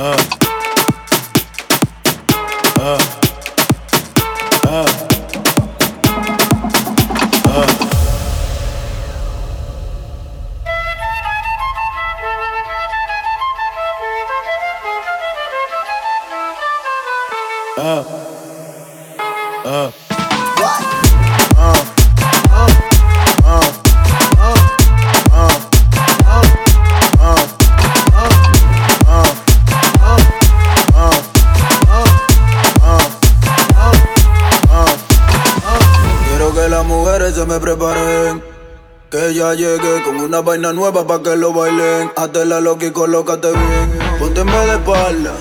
up, up. Me preparen. Que ya llegué con una vaina nueva pa' que lo bailen. Hazte la loca y colócate bien. Pónteme de espalda.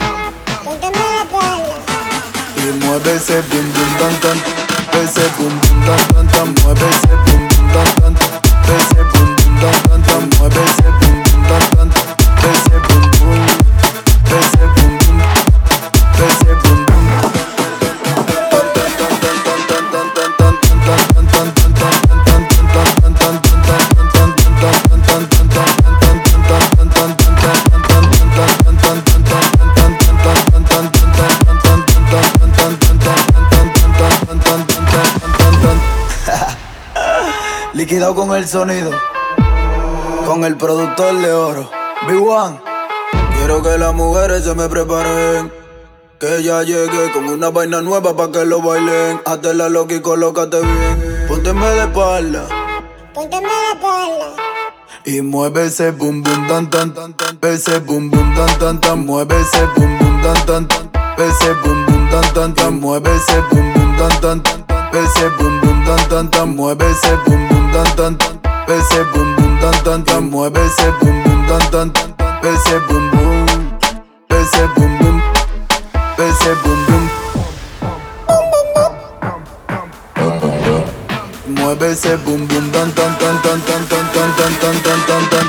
Pónteme de espalda. Y mueve ese bum bum tan tan. Ese bum bum tan tan tan. Liquidado con el sonido, con el productor de oro, Big One. Quiero que las mujeres se me preparen. Que ya llegué con una vaina nueva pa' que lo bailen. Hazte la loca y colócate bien. Pónteme de espalda. Pónteme de espalda. Y mueve ese bum bum tan tan tan tan Ese bum bum tan tan tan Mueve ese bum bum tan tan tan Ese bum bum tan tan tan Mueve ese bum bum tan tan tan Ese bum bum tan tan tan Mueve ese bum bum tan tan tan Ese bum bum tan tan tan Mueve ese bum bum tan tan tan Ese bum bum Ese bum bum Ese bum bum Mueve ese bum bum tan tan tan tan tan tan tan tan tan tan tan tan